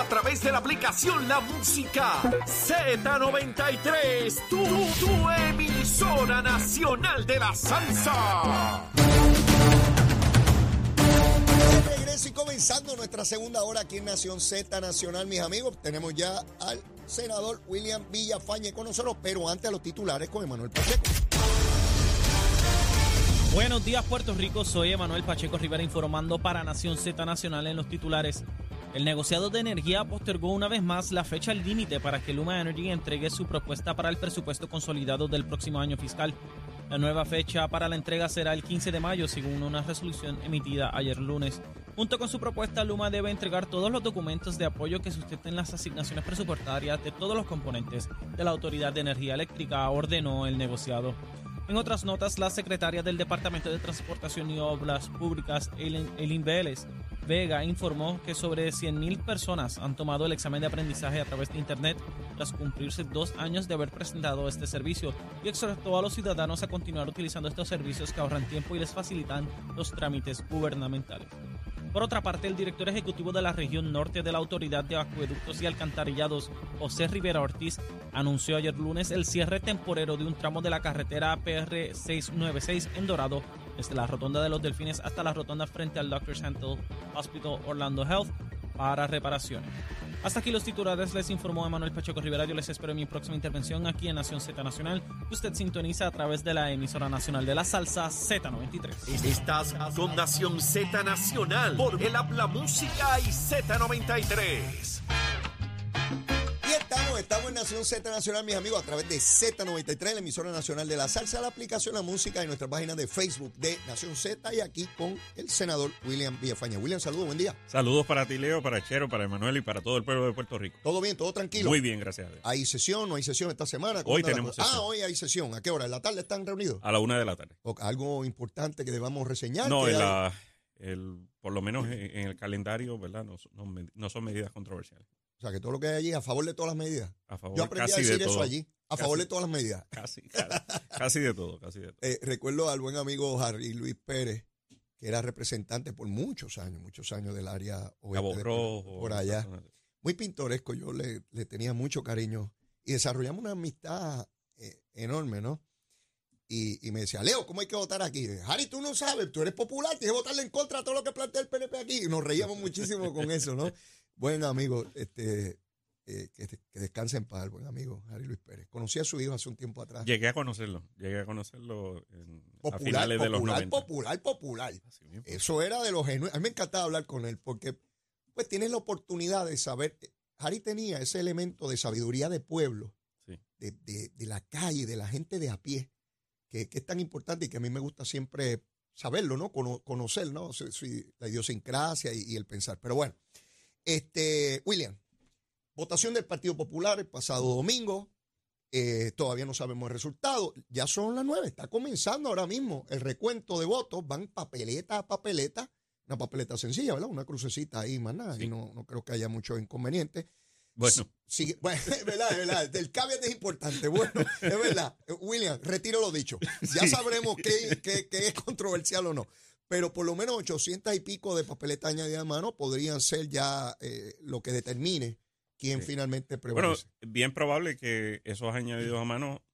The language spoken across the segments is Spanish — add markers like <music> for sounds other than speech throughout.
A través de la aplicación La Música Z93. Tu, tu emisora nacional de la salsa. De regreso y comenzando nuestra segunda hora aquí en Nación Z Nacional, mis amigos. Tenemos ya al senador William Villafañe con nosotros, pero antes a los titulares con Emanuel Pacheco. Buenos días Puerto Rico, soy Emanuel Pacheco Rivera informando para Nación Z Nacional en los titulares. El negociado de energía postergó una vez más la fecha límite para que Luma Energy entregue su propuesta para el presupuesto consolidado del próximo año fiscal. La nueva fecha para la entrega será el 15 de mayo, según una resolución emitida ayer lunes. Junto con su propuesta, Luma debe entregar todos los documentos de apoyo que sustenten las asignaciones presupuestarias de todos los componentes de la Autoridad de Energía Eléctrica, ordenó el negociado. En otras notas, la secretaria del Departamento de Transportación y Obras Públicas, Eileen Vélez Vega, informó que sobre 100.000 personas han tomado el examen de aprendizaje a través de Internet tras cumplirse dos años de haber presentado este servicio y exhortó a los ciudadanos a continuar utilizando estos servicios que ahorran tiempo y les facilitan los trámites gubernamentales. Por otra parte, el director ejecutivo de la región norte de la Autoridad de Acueductos y Alcantarillados, José Rivera Ortiz, anunció ayer lunes el cierre temporero de un tramo de la carretera PR 696 en Dorado, desde la rotonda de los Delfines hasta la rotonda frente al Dr. Santel Hospital Orlando Health para reparaciones. Hasta aquí los titulares, les informó Emanuel Pacheco Rivera. Yo les espero en mi próxima intervención aquí en Nación Z Nacional, usted sintoniza a través de la emisora nacional de la salsa Z93. Estás con Nación Z Nacional por el Habla Música y Z93. Estamos, en Nación Z Nacional, mis amigos, a través de Z93, la emisora nacional de la salsa, la aplicación La Música y nuestra página de Facebook de Nación Z y aquí con el senador William Villafañe. William, saludos, buen día. Saludos para ti, Leo, para Chero, para Emanuel y para todo el pueblo de Puerto Rico. ¿Todo bien? ¿Todo tranquilo? Muy bien, gracias a Dios. ¿Hay sesión? ¿No hay sesión esta semana? ¿Cómo Hoy tenemos cosa? sesión. Ah, hoy hay sesión. ¿A qué hora? ¿En la tarde están reunidos? A la una de la tarde. ¿O algo importante que debamos reseñar? No, en la, el, por lo menos en, en el calendario, ¿verdad? No, no son medidas controversiales. O sea, que todo lo que hay allí a favor de todas las medidas. A favor Yo aprendí a decir de eso todo. allí, a Casi. favor de todas las medidas. <laughs> Casi, casi, casi de todo, casi de todo. Eh, recuerdo al buen amigo Harry Luis Pérez, que era representante por muchos años, muchos años del área oeste de- Rojo. por allá. Muy pintoresco, yo le, le tenía mucho cariño y desarrollamos una amistad eh, enorme, ¿no? Y, y me decía, Leo, ¿cómo hay que votar aquí? Harry, tú no sabes, tú eres popular, tienes que votarle en contra a todo lo que plantea el PNP aquí. Y nos reíamos <laughs> muchísimo con eso, ¿no? Buen amigo, este, eh, que, que descanse en paz, buen amigo Harry Luis Pérez. Conocí a su hijo hace un tiempo atrás. Llegué a conocerlo, llegué a conocerlo en- a Popular, finales de los popular, 90. popular, popular. Mismo. Eso era de los genuinos. A mí me encantaba hablar con él porque pues tienes la oportunidad de saber. Harry tenía ese elemento de sabiduría de pueblo, Sí. de, de- de la calle, de la gente de a pie, que, que es tan importante y que a mí me gusta siempre saberlo, ¿no? Cono- conocer, ¿no? Si- si- la idiosincrasia y, y el pensar. Pero bueno, este, William, votación del Partido Popular el pasado domingo. Eh, todavía no sabemos el resultado. Ya son las nueve. Está comenzando ahora mismo el recuento de votos. Van papeleta a papeleta. Una papeleta sencilla, ¿verdad? Una crucecita ahí, más nada. Sí. Y no, no creo que haya mucho inconveniente. Bueno, <laughs> bueno, es verdad, es verdad. El caveat es importante. Bueno, es verdad. William, retiro lo dicho. Ya sabremos qué, qué- qué es controversial o no. Pero por lo menos 800 y pico de papeletas añadidas a mano podrían ser ya eh, lo que determine quién Sí. finalmente bueno, prevalece. bien probable que esos añadidos a mano,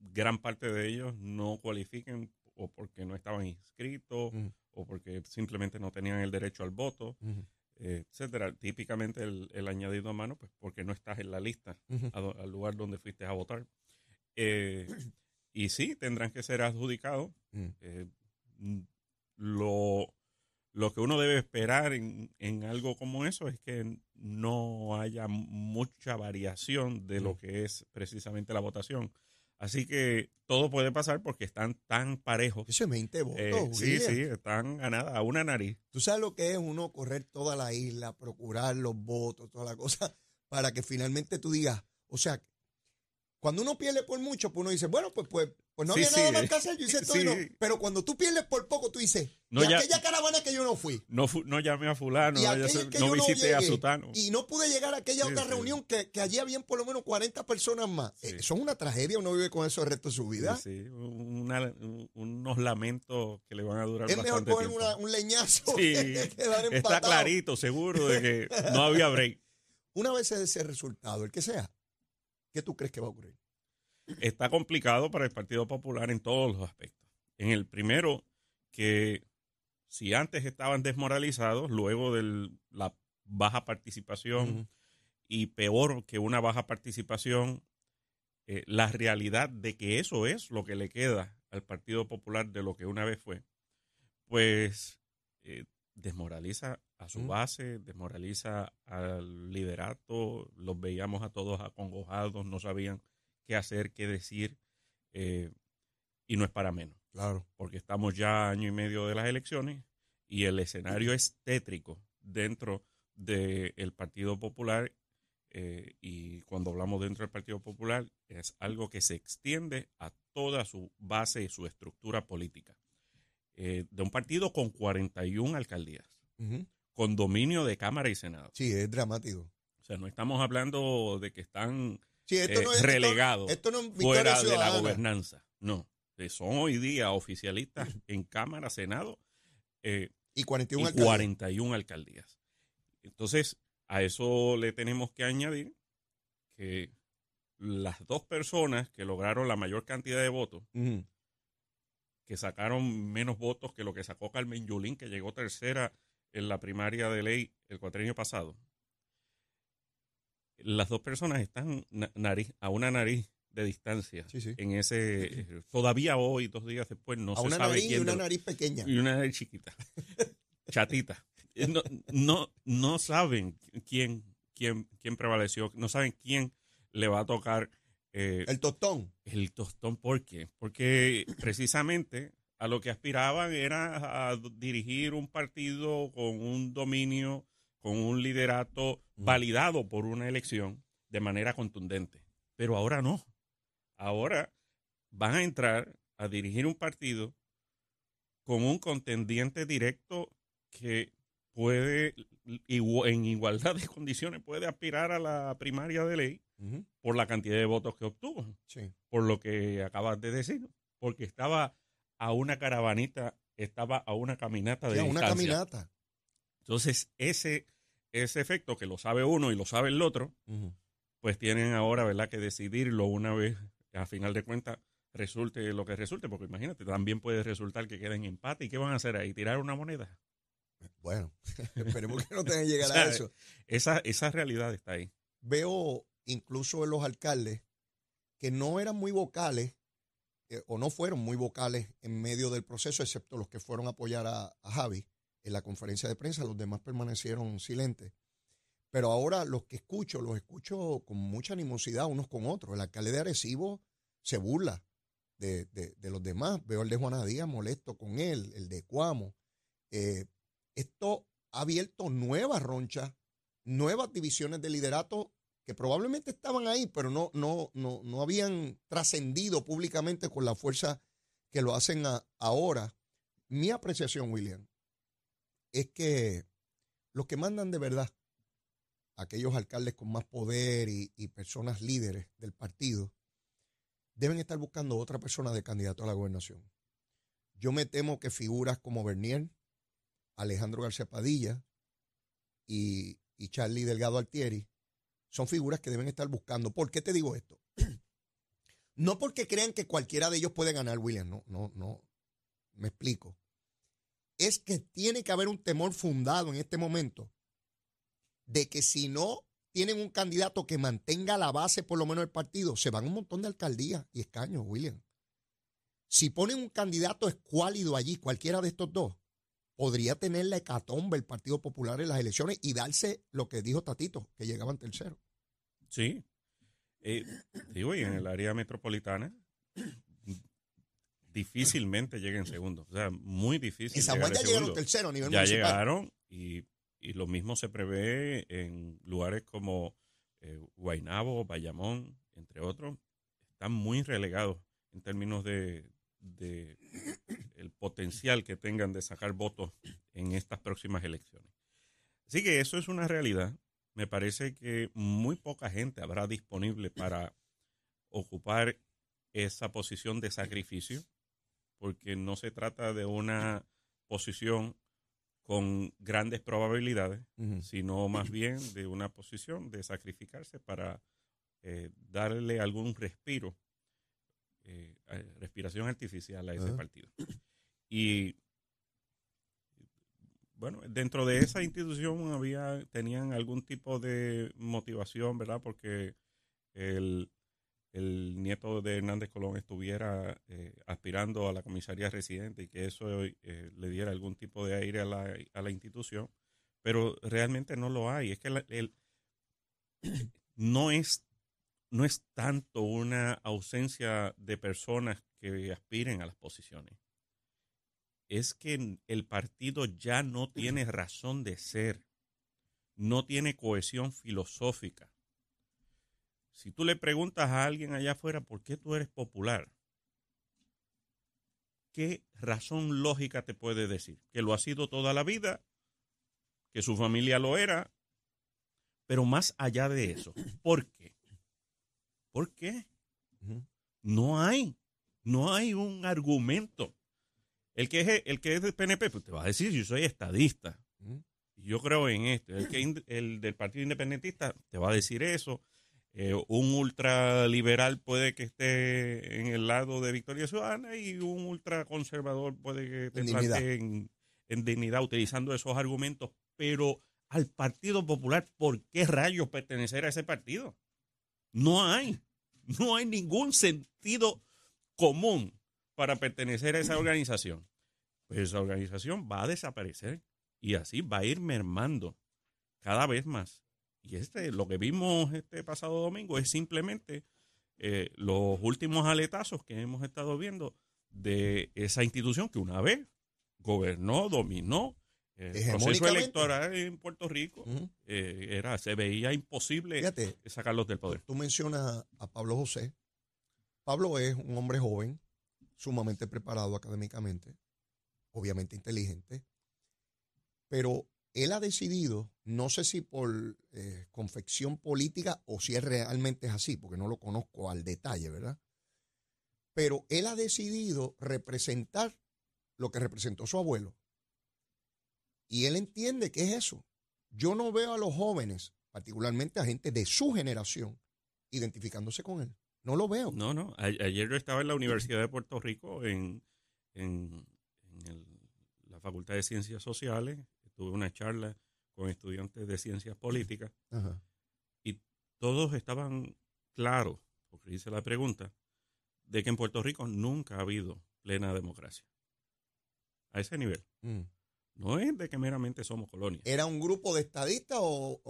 gran parte de ellos no cualifiquen o porque no estaban inscritos o porque simplemente no tenían el derecho al voto. Etcétera. Típicamente el, el añadido a mano, pues porque no estás en la lista do- al lugar donde fuiste a votar. Eh, y sí, tendrán que ser adjudicados. Mm. Eh, mm, lo, lo que uno debe esperar en, en algo como eso es que no haya mucha variación de Mm. lo que es precisamente la votación. Así que todo puede pasar porque están tan parejos. Eso es 20 votos. Eh, sí, sí, están a nada, a una nariz. Tú sabes lo que es uno correr toda la isla, procurar los votos, toda la cosa, <laughs> para que finalmente tú digas, o sea, Cuando uno pierde por mucho, pues uno dice, bueno, pues, pues, pues no había sí, nada más que hacer, yo hice <laughs> todo. y sí. no. Pero cuando tú pierdes por poco, tú dices, No, y ya- aquella caravana que yo no fui, No, llamé a fulano, y no, que visité a Sutano. Y no pude llegar a aquella otra reunión que, que allí habían por lo menos 40 personas más. Eh, Eso es una tragedia, uno vive con eso el resto de su vida. Sí, sí, una- un- unos lamentos que le van a durar Es mejor coger una- un leñazo <laughs> que quedar Está empatado. clarito, seguro de que no había break. <laughs> Una vez ese resultado, el que sea, ¿qué tú crees que va a ocurrir? Está complicado para el Partido Popular en todos los aspectos. En el primero, que si antes estaban desmoralizados, luego de la baja participación, y peor que una baja participación, eh, la realidad de que eso es lo que le queda al Partido Popular de lo que una vez fue, pues eh, desmoraliza a su base, desmoraliza al liderato, los veíamos a todos acongojados, no sabían qué hacer, qué decir, eh, y no es para menos Claro. porque estamos ya año y medio de las elecciones y el escenario es tétrico dentro del Partido Popular eh, y cuando hablamos dentro del Partido Popular es algo que se extiende a toda su base y su estructura política. Eh, de un partido con 41 alcaldías, Ujú. con dominio de Cámara y Senado. Sí, es dramático. O sea, no estamos hablando de que están Sí, esto eh, no es relegados Esto, no es fuera de la gobernanza. No, Eh, son hoy día oficialistas en Cámara, Senado eh, Y 41 y alcaldías. 41 alcaldías. Entonces, a eso le tenemos que añadir que las dos personas que lograron la mayor cantidad de votos. Que sacaron menos votos que lo que sacó Carmen Yulín, que llegó tercera en la primaria de ley el cuatrienio pasado, las dos personas están na- nariz, a una nariz de distancia Sí, sí. en ese <laughs> todavía hoy dos días después no a se una sabe nariz y quién una de- nariz pequeña. y una nariz chiquita <laughs> chatita no, no no saben quién quién quién prevaleció no saben quién le va a tocar eh, El tostón. el tostón ¿por qué? porque precisamente a lo que aspiraban era a dirigir un partido con un dominio con un liderato validado por una elección de manera contundente pero ahora no ahora van a entrar a dirigir un partido con un contendiente directo que puede, en igualdad de condiciones, puede aspirar a la primaria de ley por la cantidad de votos que obtuvo, Sí. por lo que acabas de decir, porque estaba a una caravanita, estaba a una caminata de Sí, a una distancia. caminata. Entonces, ese, ese efecto que lo sabe uno y lo sabe el otro, pues tienen ahora, ¿verdad?, que decidirlo una vez, a final de cuentas, resulte lo que resulte, porque imagínate, también puede resultar que queden empate. ¿Y qué van a hacer ahí? ¿Tirar una moneda? Bueno, <laughs> esperemos que no tengan que <laughs> llegar O sea, a eso. Esa, esa realidad está ahí. Veo incluso en los alcaldes que no eran muy vocales eh, o no fueron muy vocales en medio del proceso, excepto los que fueron a apoyar a, a Javi en la conferencia de prensa, los demás permanecieron silentes. Pero ahora los que escucho, los escucho con mucha animosidad unos con otros. El alcalde de Arecibo se burla de, de- de los demás. Veo el de Juana Díaz molesto con él, el de Cuamo. Eh, esto ha abierto nuevas ronchas, nuevas divisiones de liderato que probablemente estaban ahí, pero no, no, no, no habían trascendido públicamente con la fuerza que lo hacen ahora. Mi apreciación, William, es que los que mandan de verdad, aquellos alcaldes con más poder y, y personas líderes del partido, deben estar buscando otra persona de candidato a la gobernación. Yo me temo que figuras como Bernier, Alejandro García Padilla y, y Charlie Delgado Altieri son figuras que deben estar buscando. ¿Por qué te digo esto? <clears throat> No porque crean que cualquiera de ellos puede ganar, William, no, no, no. Me explico. Es que tiene que haber un temor fundado en este momento de que si no tienen un candidato que mantenga la base por lo menos del partido, se van un montón de alcaldías y escaños, William. Si ponen un candidato escuálido allí, cualquiera de estos dos, podría tener la hecatombe el Partido Popular en las elecciones y darse lo que dijo Tatito, que llegaban tercero. Sí. Eh, digo, y en el área metropolitana difícilmente lleguen segundo. O sea, muy difícil. En San Juan ya llegaron tercero a nivel Ya municipal. llegaron y, y lo mismo se prevé en lugares como eh, Guaynabo, Bayamón, entre otros. están muy relegados en términos de, de el potencial que tengan de sacar votos en estas próximas elecciones. Así que eso es una realidad. Me parece que muy poca gente habrá disponible para ocupar esa posición de sacrificio, porque no se trata de una posición con grandes probabilidades, sino más bien de una posición de sacrificarse para eh, darle algún respiro, eh, respiración artificial a ese partido. Y bueno, dentro de esa institución había, tenían algún tipo de motivación, ¿verdad? Porque el, nieto de Hernández Colón estuviera eh, aspirando a la comisaría residente y que eso eh, le diera algún tipo de aire a la, a la, institución, pero realmente no lo hay. Es que el, no, es, no es tanto una ausencia de personas que aspiren a las posiciones es que el partido ya no tiene razón de ser, no tiene cohesión filosófica. Si tú le preguntas a alguien allá afuera por qué tú eres popular, ¿qué razón lógica te puede decir? Que lo ha sido toda la vida, que su familia lo era, pero más allá de eso, ¿por qué? ¿Por qué? No hay, no hay un argumento el que es el que es del PNP, pues te va a decir, yo soy estadista. Yo creo en esto. El, que, el del Partido Independentista te va a decir eso. Eh, un ultraliberal puede que esté en el lado de Victoria Ciudadana y un ultraconservador puede que te plantee en, en dignidad utilizando esos argumentos. Pero al Partido Popular, ¿por qué rayos pertenecer a ese partido? No hay. <laughs> No hay ningún sentido común para pertenecer a esa organización, pues esa organización va a desaparecer y así va a ir mermando cada vez más. Y este, lo que vimos este pasado domingo es simplemente eh, los últimos aletazos que hemos estado viendo de esa institución que una vez gobernó, dominó el proceso electoral en Puerto Rico. Eh, era, se veía imposible sacarlos del poder. Tú mencionas a Pablo José. Pablo es un hombre joven, sumamente preparado académicamente, obviamente inteligente, pero él ha decidido, no sé si por eh, confección política o si es realmente es así, porque no lo conozco al detalle, ¿verdad? Pero él ha decidido representar lo que representó su abuelo. Y él entiende que es eso. Yo no veo a los jóvenes, particularmente a gente de su generación, identificándose con él. No lo veo. No, no. ayer yo estaba en la Universidad de Puerto Rico en, la Facultad de Ciencias Sociales. Tuve una charla con estudiantes de ciencias políticas y todos estaban claros, porque hice la pregunta, de que en Puerto Rico nunca ha habido plena democracia. A ese nivel. Mm. No es de que meramente somos colonia. ¿Era un grupo de estadistas o,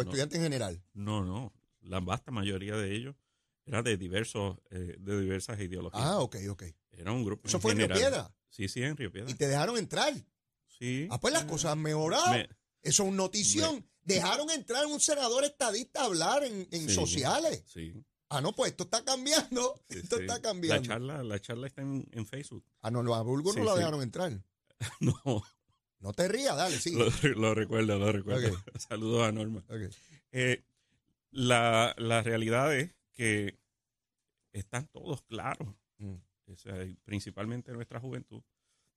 estudiantes en general? No, no. La vasta mayoría de ellos era de diversos, eh, de diversas ideologías. Ah, ok, ok. Era un grupo. ¿Eso fue en Río Piedra? Sí, sí, en Río Piedra. ¿Y te dejaron entrar? Sí. Ah, pues las cosas han mejorado. Eso es notición. dejaron entrar a un senador estadista a hablar en, sociales. Sí. Ah, no, pues esto está cambiando. <laughs> esto está cambiando. La charla, la charla está en, Facebook. Ah, no, a Bulgo no la dejaron entrar. <laughs> no. No te rías, dale, sí. Lo, recuerdo, lo recuerdo. <laughs> Saludos a Norma. Eh, la, la realidad es que están todos claros, mm. principalmente nuestra juventud,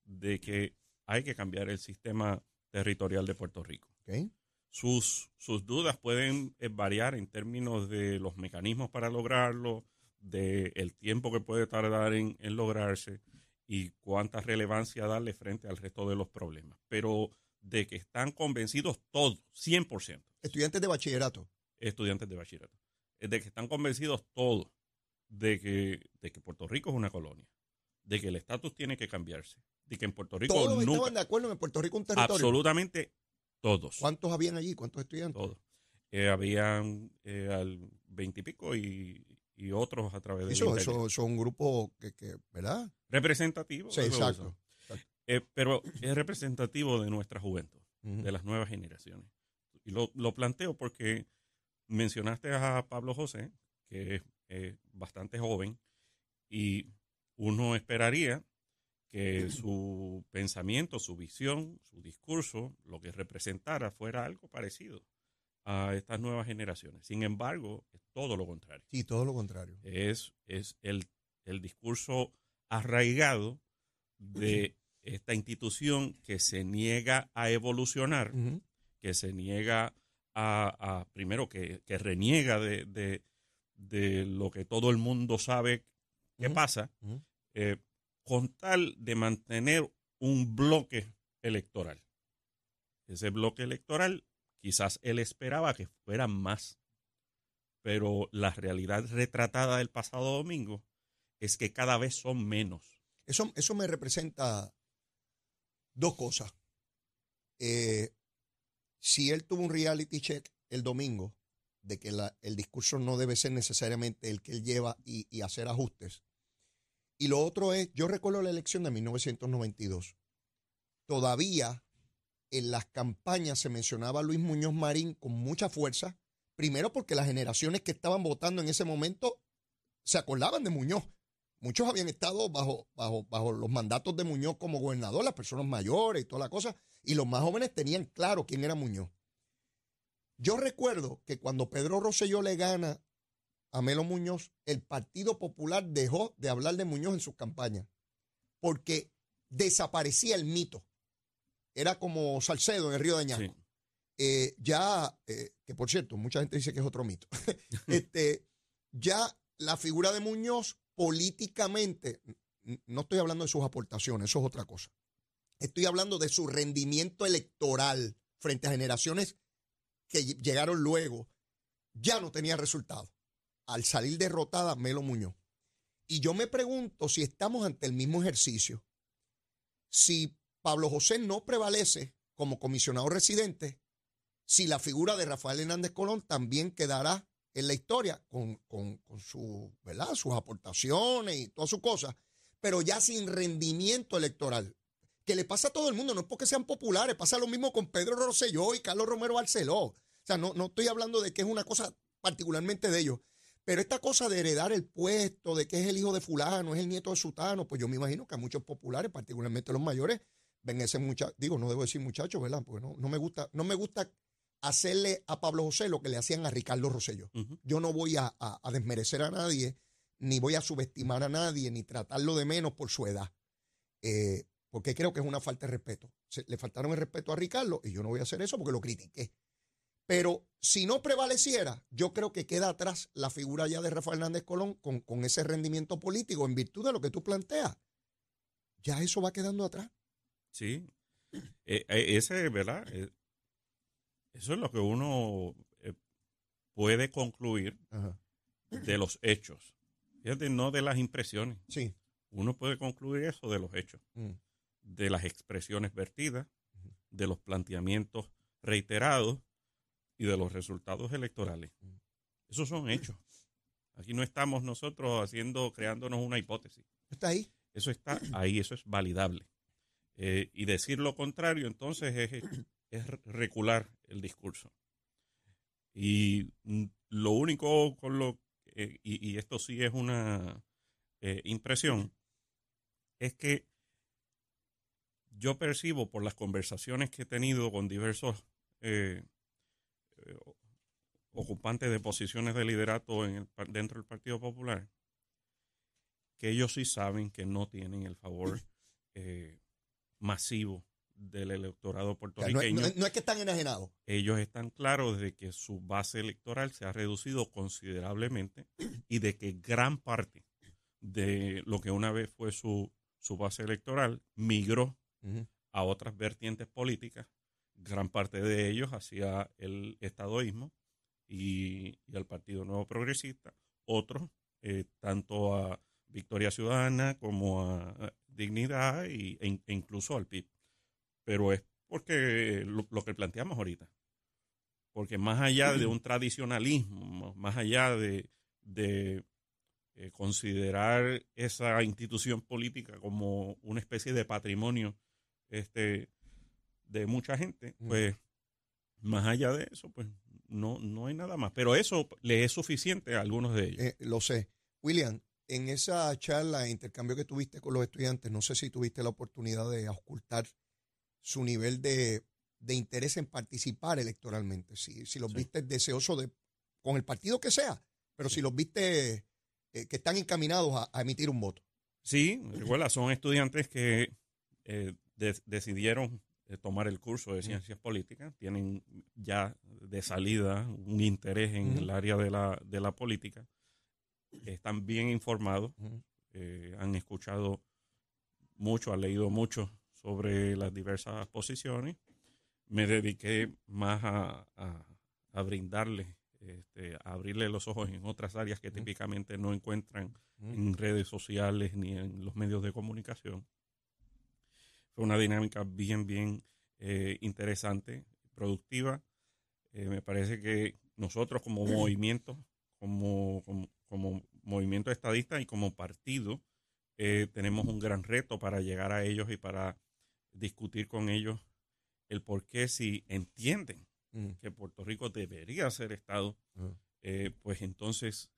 de que hay que cambiar el sistema territorial de Puerto Rico. Sus, sus dudas pueden eh, variar en términos de los mecanismos para lograrlo, del el tiempo que puede tardar en, en, lograrse y cuánta relevancia darle frente al resto de los problemas. Pero de que están convencidos todos, 100%. Estudiantes de bachillerato. Estudiantes de bachillerato de que están convencidos todos de que, de que Puerto Rico es una colonia, de que el estatus tiene que cambiarse, de que en Puerto Rico todos estaban de acuerdo en Puerto Rico un territorio. Absolutamente todos. ¿Cuántos habían allí? ¿Cuántos estudiantes? Todos. Eh, habían eh, al veintipico y, y, otros a través de eso, eso, son un grupo que, que, ¿verdad? Representativo. Sí, exacto. Eh, pero es representativo de nuestra juventud, de las nuevas generaciones. Y lo, lo planteo porque mencionaste a Pablo José, que es eh, bastante joven y uno esperaría que su pensamiento, su visión, su discurso, lo que representara fuera algo parecido a estas nuevas generaciones. Sin embargo, es todo lo contrario. Sí, todo lo contrario. Es, es el, el discurso arraigado de esta institución que se niega a evolucionar, que se niega a, a- primero, que, que reniega de, de- de lo que todo el mundo sabe que pasa, eh, con tal de mantener un bloque electoral. Ese bloque electoral, quizás él esperaba que fueran más, pero la realidad retratada del pasado domingo es que cada vez son menos. Eso, eso me representa dos cosas. Eh, si él tuvo un reality check el domingo de que el discurso no debe ser necesariamente el que él lleva y, y hacer ajustes. Y lo otro es, yo recuerdo la elección de 1992. Todavía en las campañas se mencionaba a Luis Muñoz Marín con mucha fuerza, primero porque las generaciones que estaban votando en ese momento se acordaban de Muñoz. Muchos habían estado bajo, bajo, bajo los mandatos de Muñoz como gobernador, las personas mayores y toda la cosa, y los más jóvenes tenían claro quién era Muñoz. Yo recuerdo que cuando Pedro Rosselló le gana a Melo Muñoz, el Partido Popular dejó de hablar de Muñoz en sus campañas, porque desaparecía el mito. Era como Salcedo en el río de Añasco. Sí. Eh, ya, eh, que por cierto, mucha gente dice que es otro mito. <laughs> este, ya la figura de Muñoz políticamente, no estoy hablando de sus aportaciones, eso es otra cosa. Estoy hablando de su rendimiento electoral frente a generaciones que ll- llegaron luego, ya no tenía resultado. Al salir derrotada Melo Muñoz. Y yo me pregunto si estamos ante el mismo ejercicio. Si Pablo José no prevalece como comisionado residente, si la figura de Rafael Hernández Colón también quedará en la historia con, con- con su, ¿verdad? sus aportaciones y todas sus cosas, pero ya sin rendimiento electoral. Que le pasa a todo el mundo, no es porque sean populares, pasa lo mismo con Pedro Rosselló y Carlos Romero Barceló. O sea, no, no estoy hablando de que es una cosa particularmente de ellos, pero esta cosa de heredar el puesto, de que es el hijo de fulano, es el nieto de sutano, pues yo me imagino que a muchos populares, particularmente los mayores, ven ese muchacho, digo, no debo decir muchacho, ¿verdad? Porque no, no me gusta, no me gusta hacerle a Pablo José lo que le hacían a Ricardo Rosselló. Ujú. Yo no voy a, a- a desmerecer a nadie, ni voy a subestimar a nadie, ni tratarlo de menos por su edad. Eh, porque creo que es una falta de respeto. Se- le faltaron el respeto a Ricardo y yo no voy a hacer eso porque lo critiqué. Pero si no prevaleciera, yo creo que queda atrás la figura ya de Rafael Hernández Colón con, con ese rendimiento político en virtud de lo que tú planteas. Ya eso va quedando atrás. Sí. Eh, eh, ese, ¿verdad? Eh, eso es lo que uno eh, puede concluir de los hechos. Fíjate, no de las impresiones. Sí. Uno puede concluir eso de los hechos, Mm. de las expresiones vertidas, de los planteamientos reiterados y de los resultados electorales. Esos son hechos. Aquí no estamos nosotros haciendo, creándonos una hipótesis. Está ahí. Eso está ahí, eso es validable. Eh, y decir lo contrario, entonces, es, <clears throat> es recular el discurso. Y mm, lo único con lo, eh, y, y esto sí es una eh, impresión, es que yo percibo por las conversaciones que he tenido con diversos eh, eh, ocupantes de posiciones de liderato en el dentro del Partido Popular, que ellos sí saben que no tienen el favor <laughs> eh, masivo del electorado no, puertorriqueño. no es- no es que están enajenados. Ellos están claros de que su base electoral se ha reducido considerablemente y de que gran parte de lo que una vez fue su, su base electoral migró a otras vertientes políticas, gran parte de ellos hacia el estadoísmo y, y al Partido Nuevo Progresista, otros eh, tanto a Victoria Ciudadana como a Dignidad y, e, e incluso al PIB. Pero es porque lo, lo que planteamos ahorita, porque más allá de un tradicionalismo, más allá de, de eh, considerar esa institución política como una especie de patrimonio este, de mucha gente, Mm. pues más allá de eso, pues no, no hay nada más. Pero eso le es suficiente a algunos de ellos. Eh, lo sé. William, en esa charla, intercambio que tuviste con los estudiantes, no sé si tuviste la oportunidad de ocultar su nivel de, de interés en participar electoralmente. Si, si los Sí. viste deseoso de, con el partido que sea, pero si los viste eh, que están encaminados a, a emitir un voto. Sí, recuerda, son estudiantes que eh, de- decidieron eh, tomar el curso de ciencias políticas, tienen ya de salida un interés en el área de la, de la política, están bien informados, eh, han escuchado mucho, han leído mucho sobre las diversas posiciones. Me dediqué más a, a, a brindarles, este, a abrirle los ojos en otras áreas que típicamente no encuentran en redes sociales ni en los medios de comunicación. Fue una dinámica bien, bien eh, interesante, productiva. Eh, me parece que nosotros como <clears throat> movimiento, como, como, como movimiento estadista y como partido, eh, tenemos un gran reto para llegar a ellos y para discutir con ellos el por qué si entienden Ujú. que Puerto Rico debería ser Estado, eh, pues entonces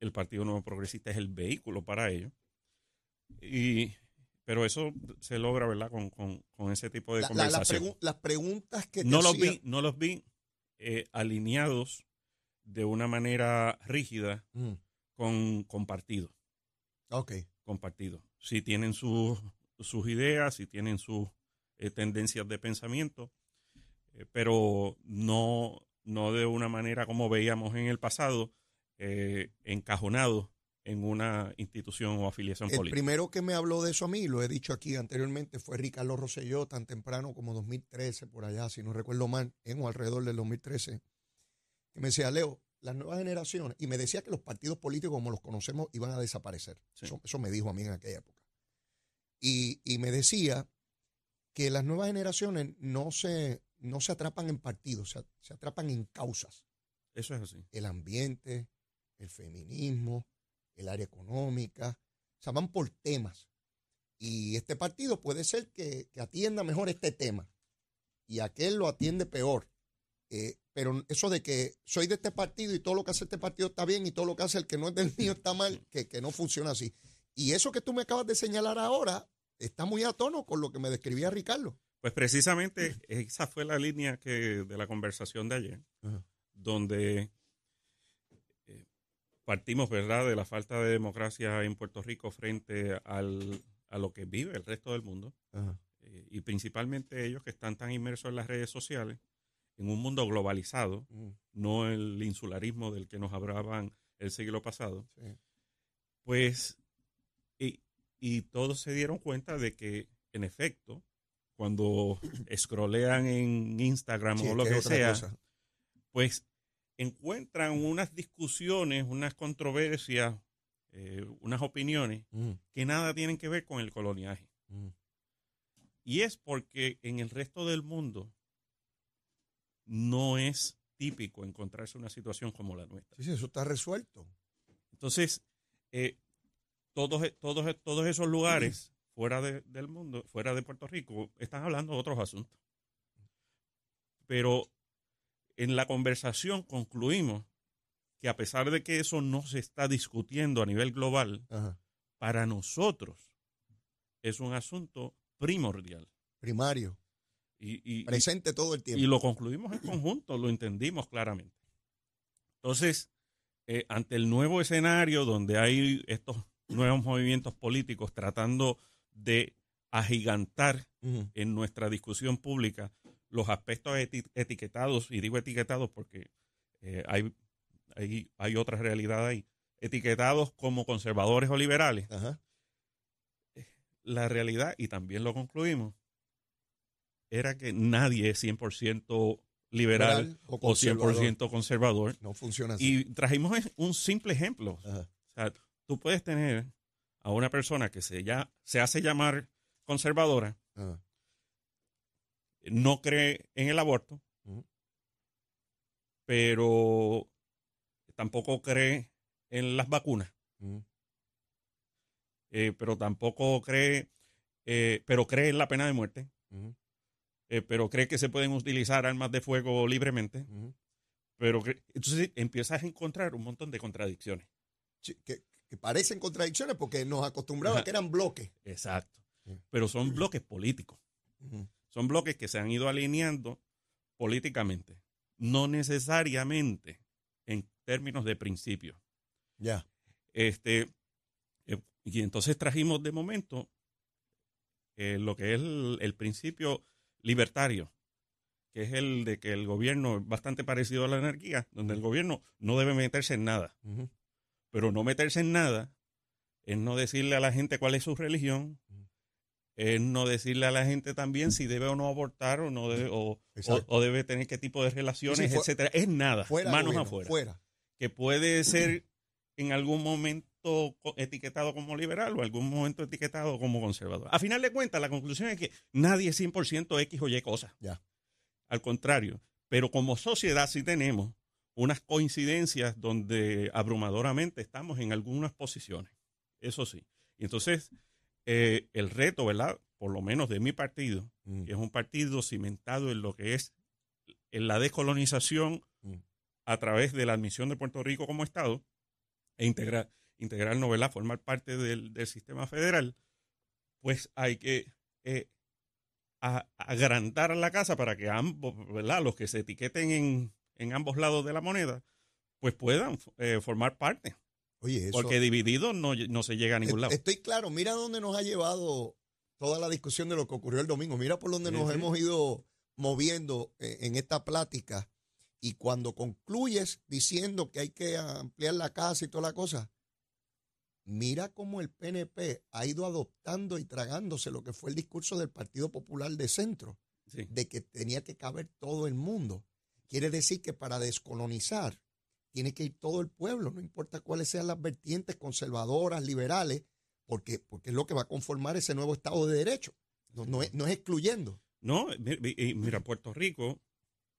el Partido Nuevo Progresista es el vehículo para ello. Y, pero eso se logra, ¿verdad? Con, con, con ese tipo de La- la- las conversación. pregu- las preguntas que te no los hacía- vi, no los vi eh, alineados de una manera rígida Ujú. con, con Ok. con. Si tienen sus, sus ideas, si tienen sus eh, tendencias de pensamiento, eh, pero no, no de una manera como veíamos en el pasado, eh, encajonados en una institución o afiliación El política. primero que me habló de eso a mí, lo he dicho aquí anteriormente, fue Ricardo Rosselló, tan temprano como 2013, por allá, si no recuerdo mal, en o alrededor del 2013, que me decía, Leo, las nuevas generaciones, y me decía que los partidos políticos como los conocemos iban a desaparecer. Sí. Eso, eso me dijo a mí en aquella época. Y, y me decía que las nuevas generaciones no se, no se atrapan en partidos, se, se atrapan en causas. Eso es así. El ambiente, el feminismo, el área económica, o sea, van por temas. Y este partido puede ser que, que atienda mejor este tema y aquel lo atiende peor. Eh, pero eso de que soy de este partido y todo lo que hace este partido está bien y todo lo que hace el que no es del mío está <laughs> mal, que, que no funciona así. Y eso que tú me acabas de señalar ahora está muy a tono con lo que me describía Ricardo. Pues precisamente esa fue la línea que de la conversación de ayer, Ajá. donde eh, partimos, ¿verdad?, de la falta de democracia en Puerto Rico frente al, a lo que vive el resto del mundo, eh, y principalmente ellos que están tan inmersos en las redes sociales, en un mundo globalizado, Mm, no el insularismo del que nos hablaban el siglo pasado, sí. pues, y, y todos se dieron cuenta de que, en efecto, cuando <laughs> scrollean en Instagram Sí, o lo que sea, cosa. pues encuentran unas discusiones, unas controversias, eh, unas opiniones Mm, que nada tienen que ver con el coloniaje. mm. Y es porque en el resto del mundo no es típico encontrarse una situación como la nuestra. Sí, sí, eso está resuelto. Entonces, eh, todos, todos, todos esos lugares fuera de- del mundo, fuera de Puerto Rico, están hablando de otros asuntos. Pero en la conversación concluimos que a pesar de que eso no se está discutiendo a nivel global, Ajá. para nosotros es un asunto primordial. Primario. Y, y- y- Presente todo el tiempo. y lo concluimos en conjunto, lo entendimos claramente. Entonces, eh, ante el nuevo escenario donde hay estos nuevos movimientos políticos tratando de agigantar en nuestra discusión pública los aspectos eti- etiquetados, y digo etiquetados porque eh, hay, hay, hay otra realidad ahí, etiquetados como conservadores o liberales, la realidad, y también lo concluimos, era que nadie es 100% liberal Liberal o o conservador. 100% conservador. No funciona así. Y trajimos un simple ejemplo. Ajá. O sea, tú puedes tener a una persona que se, ya, se hace llamar conservadora, Ajá. no cree en el aborto, pero tampoco cree en las vacunas, eh, pero tampoco cree, eh, pero cree en la pena de muerte. Eh, pero cree que se pueden utilizar armas de fuego libremente. Pero entonces empiezas a encontrar un montón de contradicciones. Sí, Que, que parecen contradicciones porque nos acostumbraba a que eran bloques. Exacto. Pero son bloques políticos. Son bloques que se han ido alineando políticamente, no necesariamente en términos de principio. Ya. Este, eh, y entonces trajimos de momento eh, lo que es el, el principio libertario, que es el de que el gobierno es bastante parecido a la anarquía, donde el gobierno no debe meterse en nada. Pero no meterse en nada es no decirle a la gente cuál es su religión, es no decirle a la gente también si debe o no abortar o no debe, o, o, debe tener qué tipo de relaciones, Sí, etcétera. Es nada, manos gobierno, afuera. Fuera. Que puede ser en algún momento etiquetado como liberal o algún momento etiquetado como conservador. A final de cuentas, la conclusión es que nadie es 100% X o Y cosas. Ya. Al contrario, pero como sociedad sí tenemos unas coincidencias donde abrumadoramente estamos en algunas posiciones. Eso sí. Y entonces, eh, el reto, ¿verdad? Por lo menos de mi partido, Mm. que es un partido cimentado en lo que es en la descolonización Mm. a través de la admisión de Puerto Rico como Estado e integrar, integrar novela, formar parte del, del sistema federal, pues hay que eh, a- agrandar la casa para que ambos, ¿verdad? Los que se etiqueten en, en ambos lados de la moneda, pues puedan eh, formar parte. Oye, eso. Porque divididos no, no se llega a ningún lado. Estoy claro, mira dónde nos ha llevado toda la discusión de lo que ocurrió el domingo. Mira por dónde Sí, nos sí. hemos ido moviendo eh, en esta plática. Y cuando concluyes diciendo que hay que ampliar la casa y toda la cosa, mira cómo el PNP ha ido adoptando y tragándose lo que fue el discurso del Partido Popular de Centro, Sí. de que tenía que caber todo el mundo. Quiere decir que para descolonizar tiene que ir todo el pueblo, no importa cuáles sean las vertientes conservadoras, liberales, porque, porque es lo que va a conformar ese nuevo Estado de Derecho. No, no es, no es excluyendo. No, mira, Puerto Rico,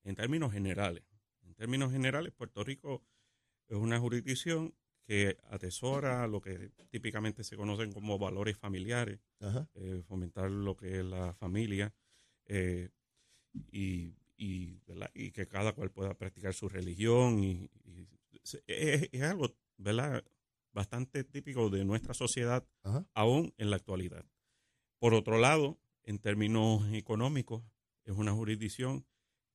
en términos generales, en términos generales, Puerto Rico es una jurisdicción que atesora lo que típicamente se conocen como valores familiares, eh, fomentar lo que es la familia eh, y, y, que cada cual pueda practicar su religión. Y, es, es algo ¿verdad? bastante típico de nuestra sociedad Ajá. aún en la actualidad. Por otro lado, en términos económicos, es una jurisdicción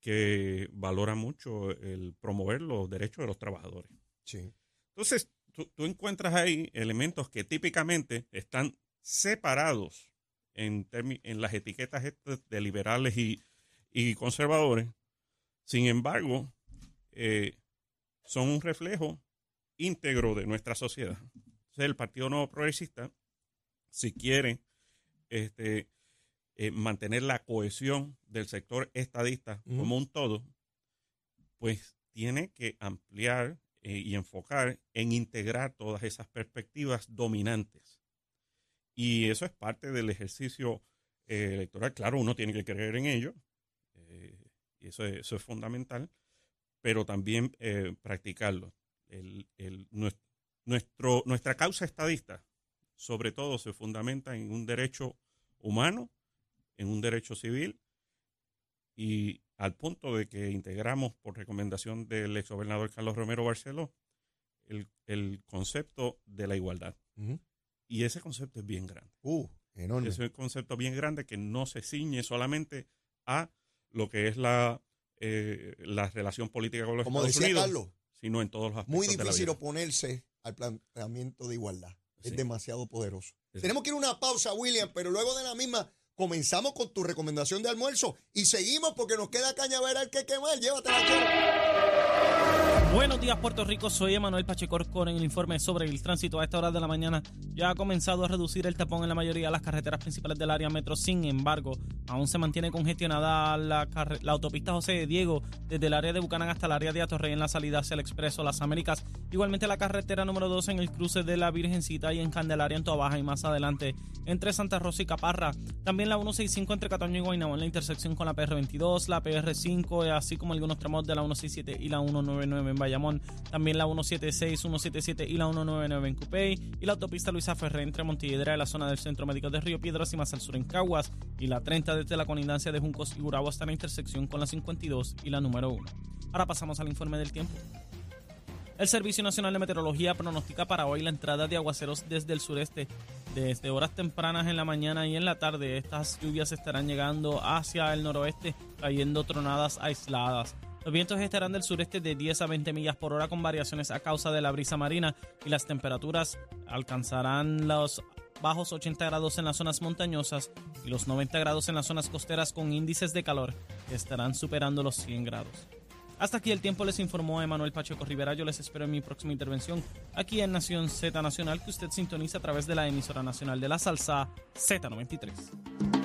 que valora mucho el promover los derechos de los trabajadores. Sí. Entonces, tú, tú encuentras ahí elementos que típicamente están separados en, en las etiquetas de liberales y, y conservadores. Sin embargo, eh, son un reflejo íntegro de nuestra sociedad. Entonces, el Partido Nuevo Progresista, si quiere este, eh, mantener la cohesión del sector estadista como un todo, pues tiene que ampliar eh, y enfocar en integrar todas esas perspectivas dominantes. Y eso es parte del ejercicio eh, electoral. Claro, uno tiene que creer en ello, eh, y eso es, eso es fundamental, pero también eh, practicarlo. El- el- nues- nuestro, nuestra causa estadista, sobre todo, se fundamenta en un derecho humano, en un derecho civil, y al punto de que integramos, por recomendación del exgobernador Carlos Romero Barceló, el, el concepto de la igualdad. Y ese concepto es bien grande. Uh, enorme. Es un concepto bien grande que no se ciñe solamente a lo que es la, eh, la relación política con los Como Estados decía Unidos, Carlos, sino en todos los aspectos muy de la difícil vida. oponerse al planteamiento de igualdad. Es demasiado poderoso. Sí. Tenemos que ir a una pausa, William, pero luego de la misma comenzamos con tu recomendación de almuerzo y seguimos porque nos queda cañaveral que quemar. Llévatela. Buenos días, Puerto Rico. Soy Emanuel Pacheco con el informe sobre el tránsito. A esta hora de la mañana ya ha comenzado a reducir el tapón en la mayoría de las carreteras principales del área metro. Sin embargo, aún se mantiene congestionada la, la autopista José de Diego desde el área de Bucanán hasta el área de Atorrey en la salida hacia el Expreso Las Américas. Igualmente la carretera número 2 en el cruce de la Virgencita y en Candelaria en Toabaja y más adelante entre Santa Rosa y Caparra. También la 165 entre Cataño y Guaynabo en la intersección con la PR22, la PR5, así como algunos tramos de la 167 y la 199 en Bayamón, también la 176, 177 y la 199 en Cupey, y la autopista Luisa Ferré entre Montilledra y la zona del Centro Médico de Río Piedras y más al sur en Caguas, y la 30 desde la colindancia de Juncos y Gurabo hasta la intersección con la 52 y la número 1. Ahora pasamos al informe del tiempo. El Servicio Nacional de Meteorología pronostica para hoy la entrada de aguaceros desde el sureste. Desde horas tempranas en la mañana y en la tarde, estas lluvias estarán llegando hacia el noroeste, trayendo tronadas aisladas. Los vientos estarán del sureste de 10 a 20 millas por hora con variaciones a causa de la brisa marina y las temperaturas alcanzarán los bajos 80 grados en las zonas montañosas y los 90 grados en las zonas costeras con índices de calor que estarán superando los 100 grados. Hasta aquí el tiempo les informó Emanuel Pacheco Rivera. Yo les espero en mi próxima intervención aquí en Nación Z Nacional que usted sintoniza a través de la emisora nacional de la salsa Z93.